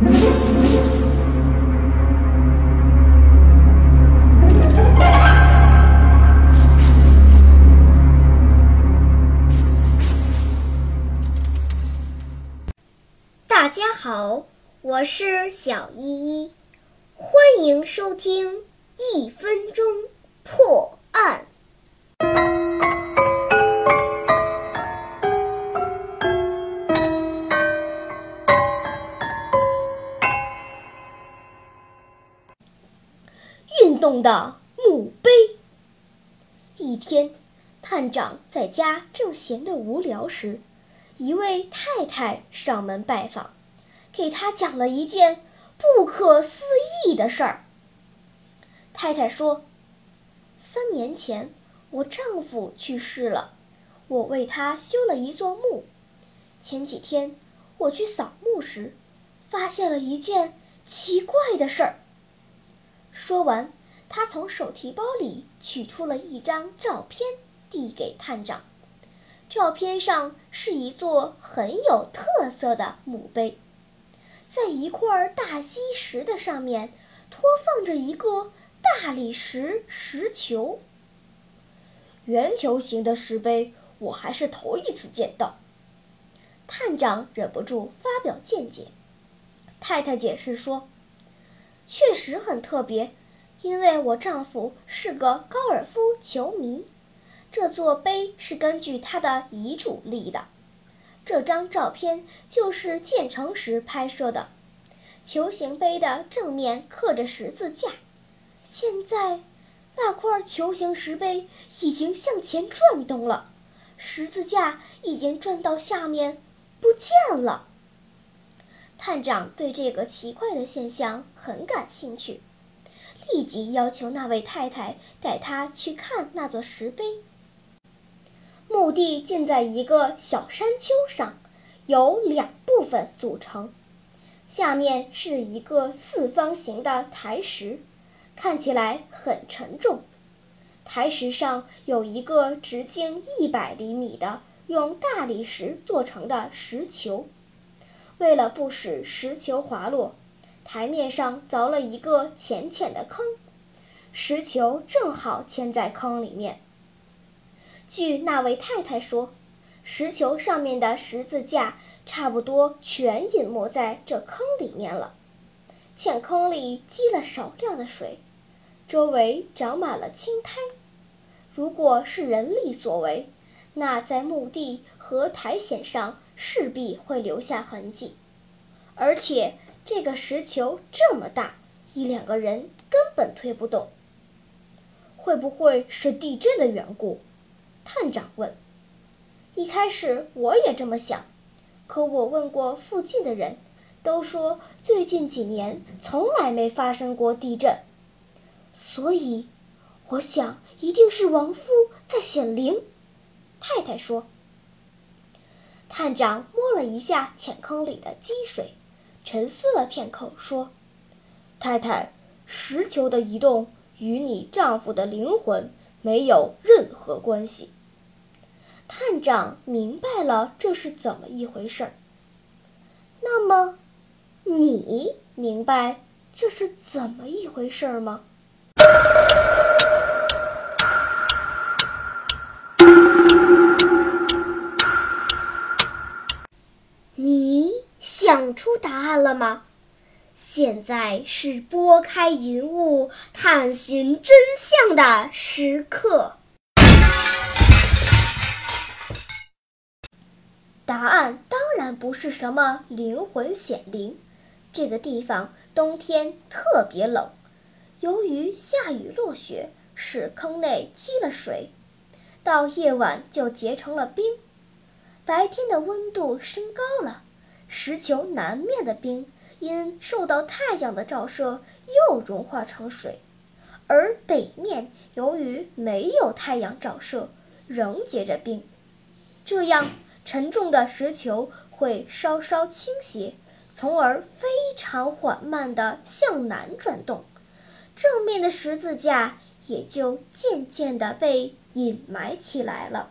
大家好，我是小依依，欢迎收听一动的墓碑。一天，探长在家正闲得无聊时，一位太太上门拜访，给他讲了一件不可思议的事儿。太太说：“三年前，我丈夫去世了，我为他修了一座墓。前几天我去扫墓时，发现了一件奇怪的事儿。”说完，他从手提包里取出了一张照片，递给探长。照片上是一座很有特色的墓碑，在一块大基石的上面托放着一个大理石石球。圆球形的石碑，我还是头一次见到。探长忍不住发表见解。太太解释说：“确实很特别，因为我丈夫是个高尔夫球迷。”这座碑是根据他的遗嘱立的。这张照片就是建成时拍摄的。球形碑的正面刻着十字架。现在，那块球形石碑已经向前转动了，十字架已经转到下面不见了。探长对这个奇怪的现象很感兴趣，立即要求那位太太带他去看那座石碑。墓地建在一个小山丘上，由两部分组成。下面是一个四方形的台石，看起来很沉重。台石上有一个直径一百厘米的用大理石做成的石球。为了不使石球滑落，台面上凿了一个浅浅的坑，石球正好嵌在坑里面。据那位太太说，石球上面的十字架差不多全隐没在这坑里面了。浅坑里积了少量的水，周围长满了青苔。如果是人力所为，那在墓地和苔藓上势必会留下痕迹。而且这个石球这么大，一两个人根本推不动。会不会是地震的缘故？探长问：“一开始我也这么想，可我问过附近的人，都说最近几年从来没发生过地震，所以我想一定是亡夫在显灵。”太太说。探长摸了一下浅坑里的积水，沉思了片刻，说：“太太，石球的移动与你丈夫的灵魂没有任何关系。”探长明白了这是怎么一回事儿。那么，你明白这是怎么一回事儿吗？出答案了吗？现在是拨开云雾探寻真相的时刻。答案当然不是什么灵魂显灵。这个地方冬天特别冷，由于下雨落雪，使坑内积了水，到夜晚就结成了冰。白天的温度升高了，石球南面的冰因受到太阳的照射又融化成水，而北面由于没有太阳照射，仍结着冰。这样。沉重的石球会稍稍倾斜，从而非常缓慢地向南转动，正面的十字架也就渐渐地被隐埋起来了。